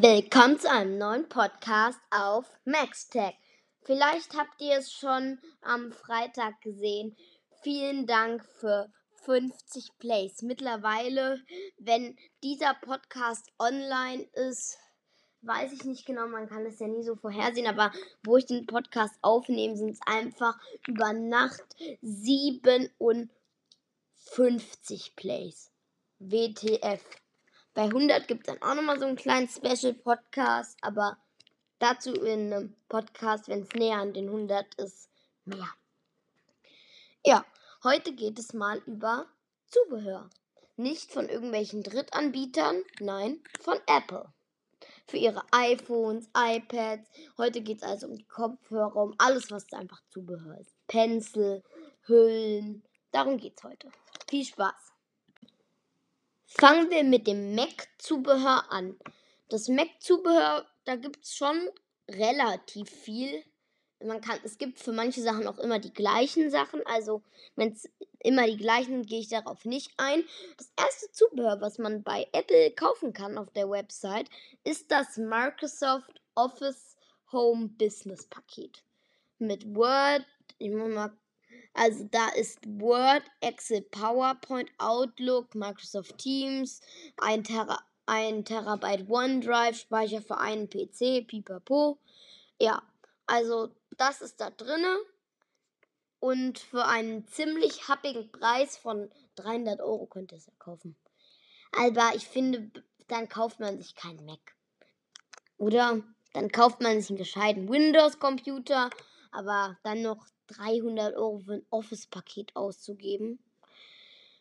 Willkommen zu einem neuen Podcast auf MaxTech. Vielleicht habt ihr es schon am Freitag gesehen. Vielen Dank für 50 Plays. Mittlerweile, wenn dieser Podcast online ist, weiß ich nicht genau, man kann es ja nie so vorhersehen, aber wo ich den Podcast aufnehme, sind es einfach über Nacht 57 Plays. WTF. Bei 100 gibt es dann auch nochmal so einen kleinen Special-Podcast, aber dazu in einem Podcast, wenn es näher an den 100 ist, mehr. Ja, heute geht es mal über Zubehör. Nicht von irgendwelchen Drittanbietern, nein, von Apple. Für ihre iPhones, iPads. Heute geht es also um die Kopfhörer, um alles, was einfach Zubehör ist. Pencil, Hüllen. Darum geht es heute. Viel Spaß! Fangen wir mit dem Mac-Zubehör an. Das Mac-Zubehör, da gibt es schon relativ viel. Man kann, es gibt für manche Sachen auch immer die gleichen Sachen. Also, wenn es immer die gleichen sind, gehe ich darauf nicht ein. Das erste Zubehör, was man bei Apple kaufen kann auf der Website, ist das Microsoft Office Home Business Paket. Mit Word, ich muss mal also da ist Word, Excel, PowerPoint, Outlook, Microsoft Teams, 1 Tera, 1 Terabyte OneDrive, Speicher für einen PC, pipapo. Ja, also das ist da drinne. Und für einen ziemlich happigen Preis von 300 Euro könnt ihr es ja kaufen. Aber ich finde, dann kauft man sich keinen Mac. Oder dann kauft man sich einen gescheiten Windows-Computer, aber dann noch 300 Euro für ein Office-Paket auszugeben.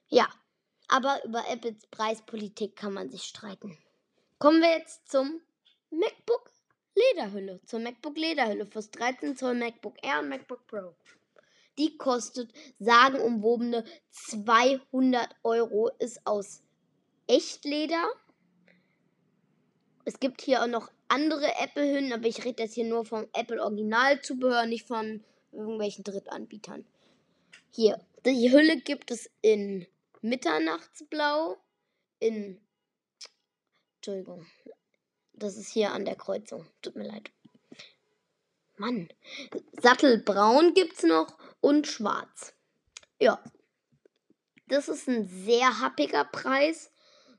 Ja, aber über Apples Preispolitik kann man sich streiten. Kommen wir jetzt zum MacBook Lederhülle. Zur MacBook Lederhülle fürs 13 Zoll MacBook Air und MacBook Pro. Die kostet sagenumwobene 200 Euro, ist aus Echtleder. Es gibt hier auch noch andere Apple-Hüllen, aber ich rede jetzt hier nur vom Apple Original-Zubehör, nicht von irgendwelchen Drittanbietern. Hier, die Hülle gibt es in Mitternachtsblau, in. Entschuldigung. Das ist hier an der Kreuzung. Tut mir leid. Mann. Sattelbraun gibt es noch und schwarz. Ja. Das ist ein sehr happiger Preis,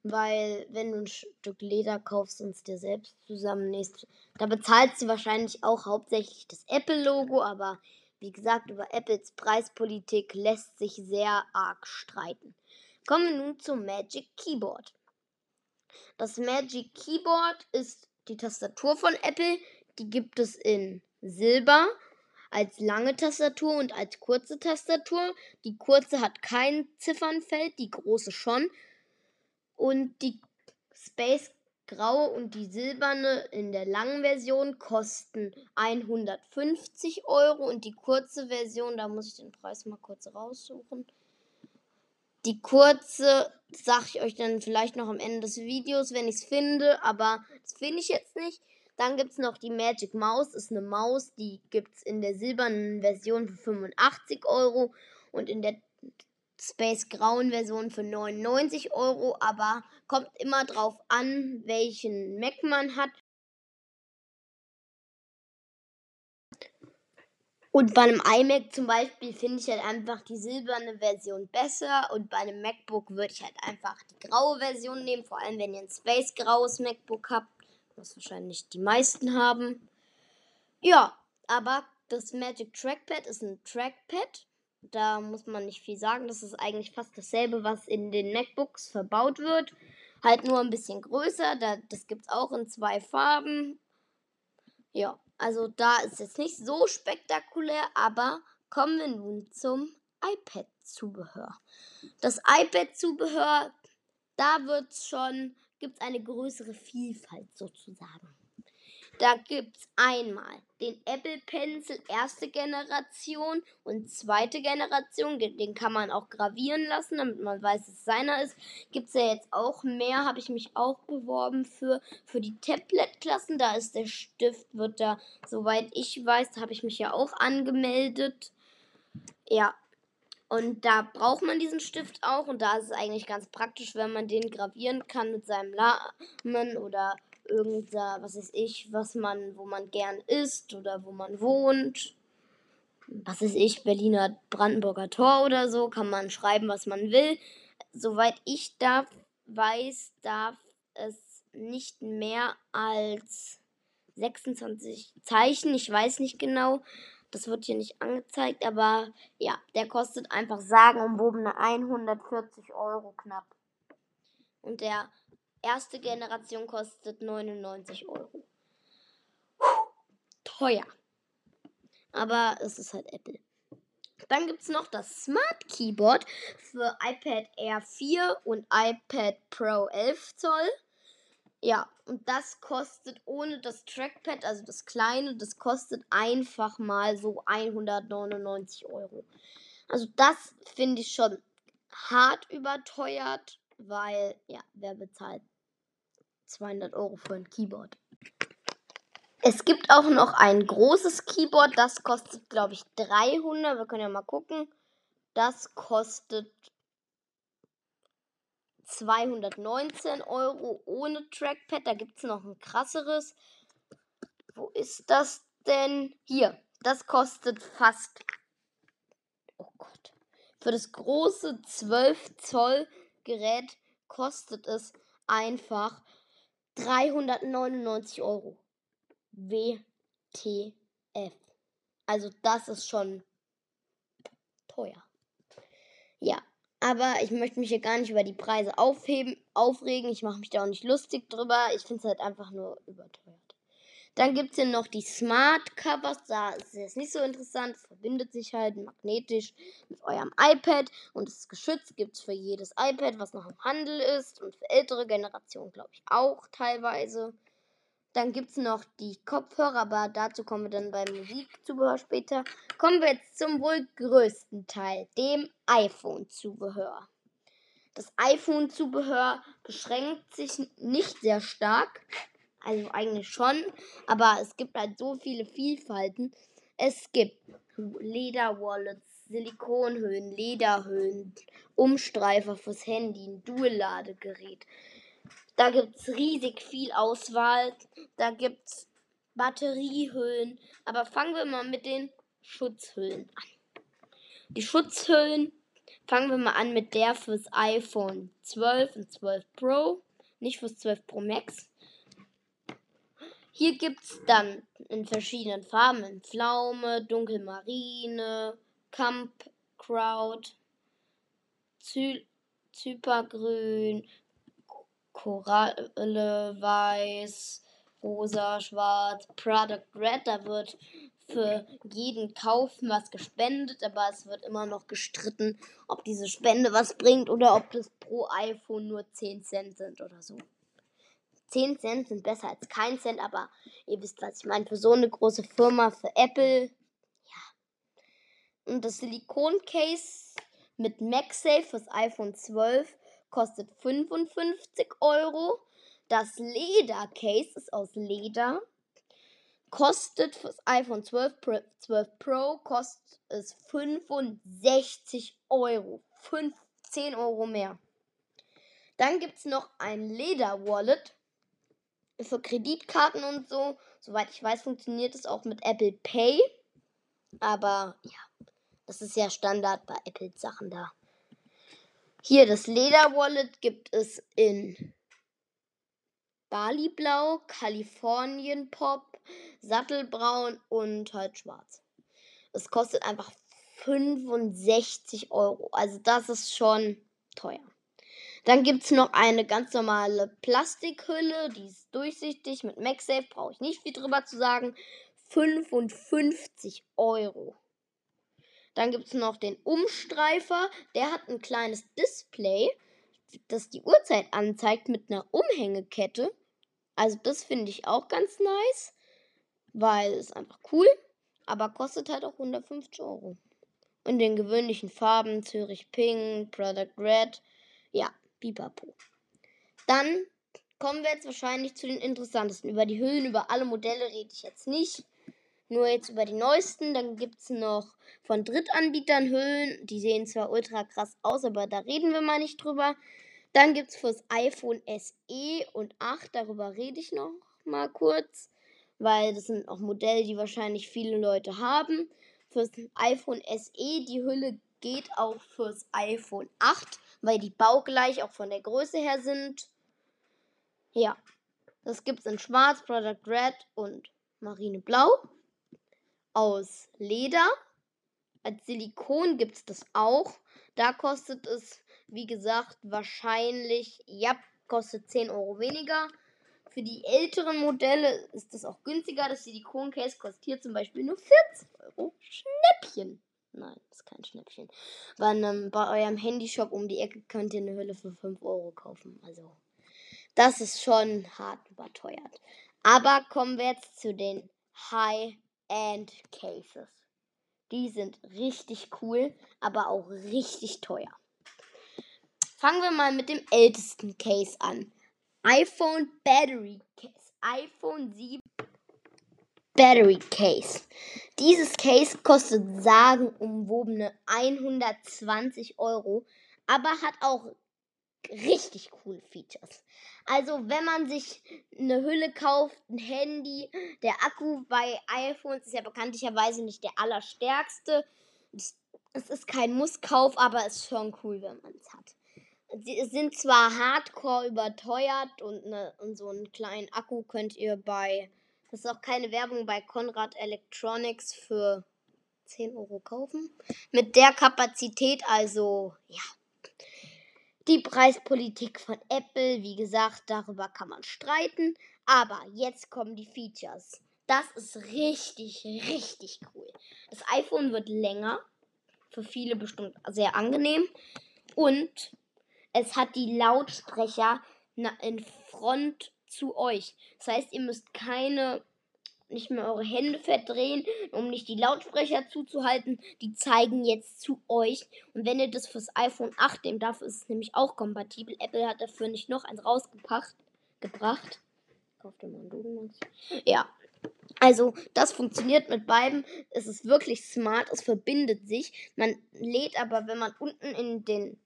weil wenn du ein Stück Leder kaufst und es dir selbst zusammennähst, da bezahlst du wahrscheinlich auch hauptsächlich das Apple-Logo, aber wie gesagt, über Apples Preispolitik lässt sich sehr arg streiten. Kommen wir nun zum Magic Keyboard. Das Magic Keyboard ist die Tastatur von Apple. Die gibt es in Silber als lange Tastatur und als kurze Tastatur. Die kurze hat kein Ziffernfeld, die große schon. Und die Space graue und die silberne in der langen Version kosten 150 Euro und die kurze Version, da muss ich den Preis mal kurz raussuchen. Die kurze sage ich euch dann vielleicht noch am Ende des Videos, wenn ich es finde, aber das finde ich jetzt nicht. Dann gibt es noch die Magic Maus, ist eine Maus, die gibt es in der silbernen Version für 85 Euro und in der Space Grauen Version für 99 Euro, aber kommt immer drauf an, welchen Mac man hat. Und bei einem iMac zum Beispiel finde ich halt einfach die silberne Version besser und bei einem MacBook würde ich halt einfach die graue Version nehmen, vor allem wenn ihr ein Space graues MacBook habt, was wahrscheinlich die meisten haben. Ja, aber das Magic Trackpad ist ein Trackpad da muss man nicht viel sagen. Das ist eigentlich fast dasselbe, was in den MacBooks verbaut wird. Halt nur ein bisschen größer. Da, das gibt es auch in zwei Farben. Ja, also da ist jetzt nicht so spektakulär, aber kommen wir nun zum iPad-Zubehör. Das iPad-Zubehör, da wird schon, gibt es eine größere Vielfalt sozusagen. Da gibt es einmal den Apple Pencil erste Generation und zweite Generation. Den kann man auch gravieren lassen, damit man weiß, dass es seiner ist. Gibt es ja jetzt auch mehr, habe ich mich auch beworben für, für die Tablet-Klassen. Da ist der Stift, wird da, soweit ich weiß, habe ich mich ja auch angemeldet. Ja, und da braucht man diesen Stift auch und da ist es eigentlich ganz praktisch, wenn man den gravieren kann mit seinem Namen oder irgendein, was weiß ich, was man, wo man gern isst oder wo man wohnt. Was weiß ich, Berliner Brandenburger Tor oder so, kann man schreiben, was man will. Soweit ich darf, weiß, darf es nicht mehr als 26 Zeichen. Ich weiß nicht genau. Das wird hier nicht angezeigt, aber ja, der kostet einfach sagenumwobene 140 Euro knapp. Und der erste Generation kostet 99 Euro. Teuer. Aber es ist halt Apple. Dann gibt es noch das Smart Keyboard für iPad Air 4 und iPad Pro 11 Zoll. Ja, und das kostet ohne das Trackpad, also das kleine, das kostet einfach mal so 199 Euro. Also das finde ich schon hart überteuert, weil, ja, wer bezahlt 200 Euro für ein Keyboard? Es gibt auch noch ein großes Keyboard, das kostet, glaube ich, 300. Wir können ja mal gucken. Das kostet 219 Euro ohne Trackpad. Da gibt es noch ein krasseres. Wo ist das denn? Hier. Das kostet fast. Oh Gott. Für das große 12 Zoll Gerät kostet es einfach 399 Euro. WTF. Also das ist schon teuer. Ja, aber ich möchte mich hier gar nicht über die Preise aufheben, aufregen. Ich mache mich da auch nicht lustig drüber. Ich finde es halt einfach nur überteuert. Dann gibt es hier noch die Smart Covers. Da ist es nicht so interessant. Es verbindet sich halt magnetisch mit eurem iPad. Und das geschützt gibt es für jedes iPad, was noch im Handel ist. Und für ältere Generationen, glaube ich, auch teilweise. Dann gibt es noch die Kopfhörer, aber dazu kommen wir dann beim Musikzubehör später. Kommen wir jetzt zum wohl größten Teil, dem iPhone-Zubehör. Das iPhone-Zubehör beschränkt sich nicht sehr stark, also eigentlich schon, aber es gibt halt so viele Vielfalten. Es gibt Lederwallets, Silikonhöhen, Lederhöhen, Umstreifer fürs Handy, ein Dual-Ladegerät. Da gibt es riesig viel Auswahl. Da gibt es Batteriehüllen. Aber fangen wir mal mit den Schutzhüllen an. Die Schutzhüllen fangen wir mal an mit der fürs iPhone 12 und 12 Pro. Nicht fürs 12 Pro Max. Hier gibt es dann in verschiedenen Farben, in Pflaume, Dunkelmarine, Crowd, Zy Zypergrün, Koralle, Weiß, Rosa, Schwarz, Product Red. Da wird für jeden Kaufen was gespendet, aber es wird immer noch gestritten, ob diese Spende was bringt oder ob das pro iPhone nur 10 Cent sind oder so. 10 Cent sind besser als kein Cent, aber ihr wisst, was ich meine. Für so eine große Firma, für Apple, ja. Und das Silikon-Case mit MagSafe fürs iPhone 12 kostet 55 Euro. Das Ledercase ist aus Leder. Kostet fürs iPhone 12 Pro, 12 Pro kostet es 65 Euro. 15 Euro mehr. Dann gibt es noch ein Leder-Wallet für Kreditkarten und so. Soweit ich weiß, funktioniert es auch mit Apple Pay. Aber ja, das ist ja Standard bei Apple-Sachen da. Hier das Leder-Wallet gibt es in Bali Blau, Kalifornien Pop, Sattelbraun und halt schwarz. Es kostet einfach 65 Euro. Also das ist schon teuer. Dann gibt es noch eine ganz normale Plastikhülle, die ist durchsichtig mit MagSafe, brauche ich nicht viel drüber zu sagen. 55 Euro. Dann gibt es noch den Umstreifer. Der hat ein kleines Display, das die Uhrzeit anzeigt mit einer Umhängekette. Also das finde ich auch ganz nice, weil es einfach cool, aber kostet halt auch 150 Euro. In den gewöhnlichen Farben Zürich Pink, Product Red, ja, Bipapo. Dann kommen wir jetzt wahrscheinlich zu den interessantesten. Über die Hüllen, über alle Modelle rede ich jetzt nicht. Nur jetzt über die neuesten. Dann gibt es noch von Drittanbietern Hüllen. Die sehen zwar ultra krass aus, aber da reden wir mal nicht drüber. Dann gibt es fürs iPhone SE und 8, darüber rede ich noch mal kurz, weil das sind auch Modelle, die wahrscheinlich viele Leute haben. Fürs iPhone SE, die Hülle geht auch fürs iPhone 8, weil die baugleich auch von der Größe her sind. Ja, das gibt es in Schwarz, Product Red und Marineblau. Aus Leder. Als Silikon gibt es das auch. Da kostet es, wie gesagt, wahrscheinlich, ja, kostet 10 Euro weniger. Für die älteren Modelle ist das auch günstiger. Das Silikon-Case kostet hier zum Beispiel nur 40 Euro. Schnäppchen. Nein, ist kein Schnäppchen. Bei, einem, bei eurem Handyshop um die Ecke könnt ihr eine Hülle für 5 Euro kaufen. Also, das ist schon hart überteuert. Aber kommen wir jetzt zu den High-End Cases. Die sind richtig cool, aber auch richtig teuer. Fangen wir mal mit dem ältesten Case an iPhone Battery Case. iPhone 7 Battery Case. Dieses Case kostet sagenumwobene 120 Euro, aber hat auch richtig coole Features. Also, wenn man sich eine Hülle kauft, ein Handy, der Akku bei iPhones ist ja bekanntlicherweise nicht der allerstärkste. Es ist kein Musskauf, aber es ist schon cool, wenn man es hat sie sind zwar hardcore überteuert und, ne, und so einen kleinen Akku könnt ihr bei, das ist auch keine Werbung, bei Conrad Electronics für 10 Euro kaufen. Mit der Kapazität, also ja. Die Preispolitik von Apple, wie gesagt, darüber kann man streiten. Aber jetzt kommen die Features. Das ist richtig, richtig cool. Das iPhone wird länger. Für viele bestimmt sehr angenehm. Und es hat die Lautsprecher in Front zu euch. Das heißt, ihr müsst keine nicht mehr eure Hände verdrehen, um nicht die Lautsprecher zuzuhalten. Die zeigen jetzt zu euch. Und wenn ihr das fürs iPhone 8 nehmt, dafür ist es nämlich auch kompatibel. Apple hat dafür nicht noch eins rausgebracht. Gebracht. Kauft ihr mal einen Ja. Also, das funktioniert mit beiden. Es ist wirklich smart. Es verbindet sich. Man lädt aber, wenn man unten in den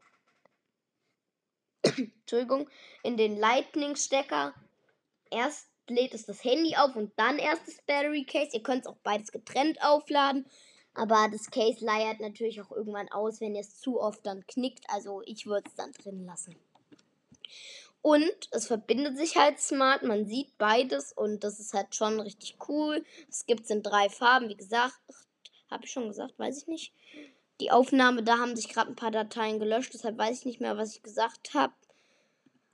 Entschuldigung, in den Lightning-Stecker. Erst lädt es das Handy auf und dann erst das Battery Case. Ihr könnt es auch beides getrennt aufladen. Aber das Case leiert natürlich auch irgendwann aus, wenn ihr es zu oft dann knickt. Also ich würde es dann drin lassen. Und es verbindet sich halt smart. Man sieht beides und das ist halt schon richtig cool. Es gibt es in drei Farben. Wie gesagt, habe ich schon gesagt, weiß ich nicht die Aufnahme, da haben sich gerade ein paar Dateien gelöscht, deshalb weiß ich nicht mehr, was ich gesagt habe.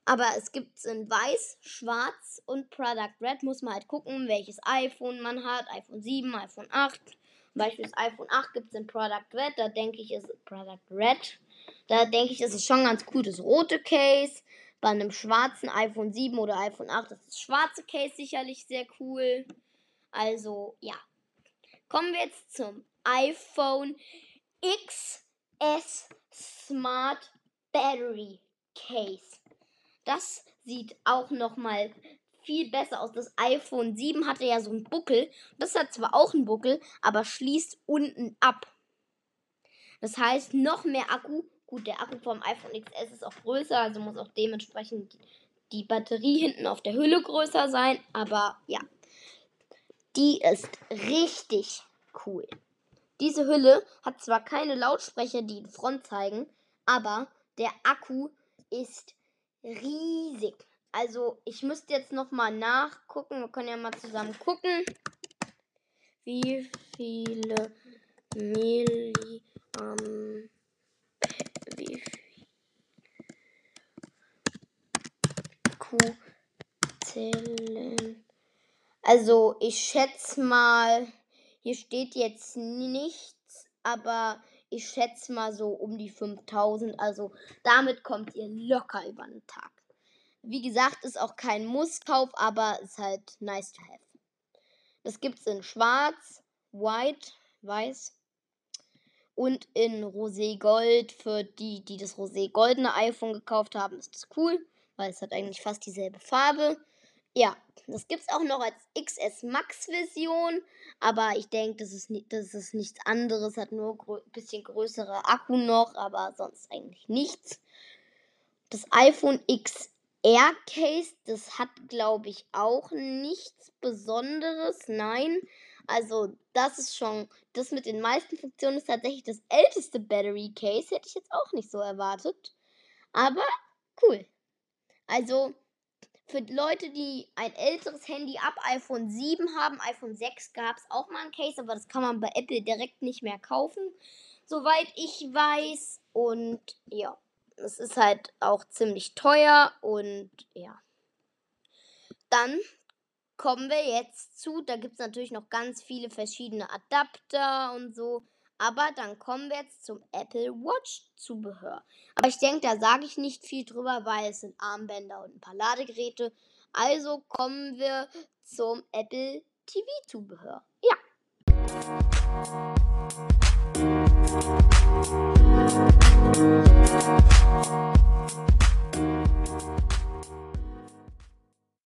Aber es gibt es in weiß, schwarz und Product Red. Muss man halt gucken, welches iPhone man hat. iPhone 7, iPhone 8. Zum Beispiel das iPhone 8 gibt es in Product Red. Da denke ich, ist Product Red. Da denke ich, ist es schon ganz cool, das rote Case. Bei einem schwarzen iPhone 7 oder iPhone 8 ist das schwarze Case sicherlich sehr cool. Also, ja. Kommen wir jetzt zum iPhone XS Smart Battery Case. Das sieht auch noch mal viel besser aus. Das iPhone 7 hatte ja so einen Buckel. Das hat zwar auch einen Buckel, aber schließt unten ab. Das heißt, noch mehr Akku. Gut, der Akku vom iPhone XS ist auch größer, also muss auch dementsprechend die Batterie hinten auf der Hülle größer sein. Aber ja, die ist richtig cool. Diese Hülle hat zwar keine Lautsprecher, die in Front zeigen, aber der Akku ist riesig. Also ich müsste jetzt noch mal nachgucken. Wir können ja mal zusammen gucken, wie viele Milliampere wie Zellen. Also ich schätze mal hier steht jetzt nichts, aber ich schätze mal so um die 5000. Also damit kommt ihr locker über den Tag. Wie gesagt, ist auch kein Musskauf, aber ist halt nice to have. Das gibt es in schwarz, white, weiß und in rosé gold. Für die, die das rosé goldene iPhone gekauft haben, ist das cool, weil es hat eigentlich fast dieselbe Farbe. Ja, das gibt es auch noch als XS Max Version, aber ich denke, das ist, das ist nichts anderes, hat nur ein bisschen größere Akku noch, aber sonst eigentlich nichts. Das iPhone XR Case, das hat, glaube ich, auch nichts Besonderes. Nein. Also, das ist schon, das mit den meisten Funktionen ist tatsächlich das älteste Battery Case. Hätte ich jetzt auch nicht so erwartet. Aber cool. Also, für Leute, die ein älteres Handy ab iPhone 7 haben, iPhone 6 gab es auch mal ein Case, aber das kann man bei Apple direkt nicht mehr kaufen, soweit ich weiß. Und ja, es ist halt auch ziemlich teuer und ja. Dann kommen wir jetzt zu, da gibt es natürlich noch ganz viele verschiedene Adapter und so. Aber dann kommen wir jetzt zum Apple Watch Zubehör. Aber ich denke, da sage ich nicht viel drüber, weil es sind Armbänder und ein paar Ladegeräte. Also kommen wir zum Apple TV Zubehör. Ja.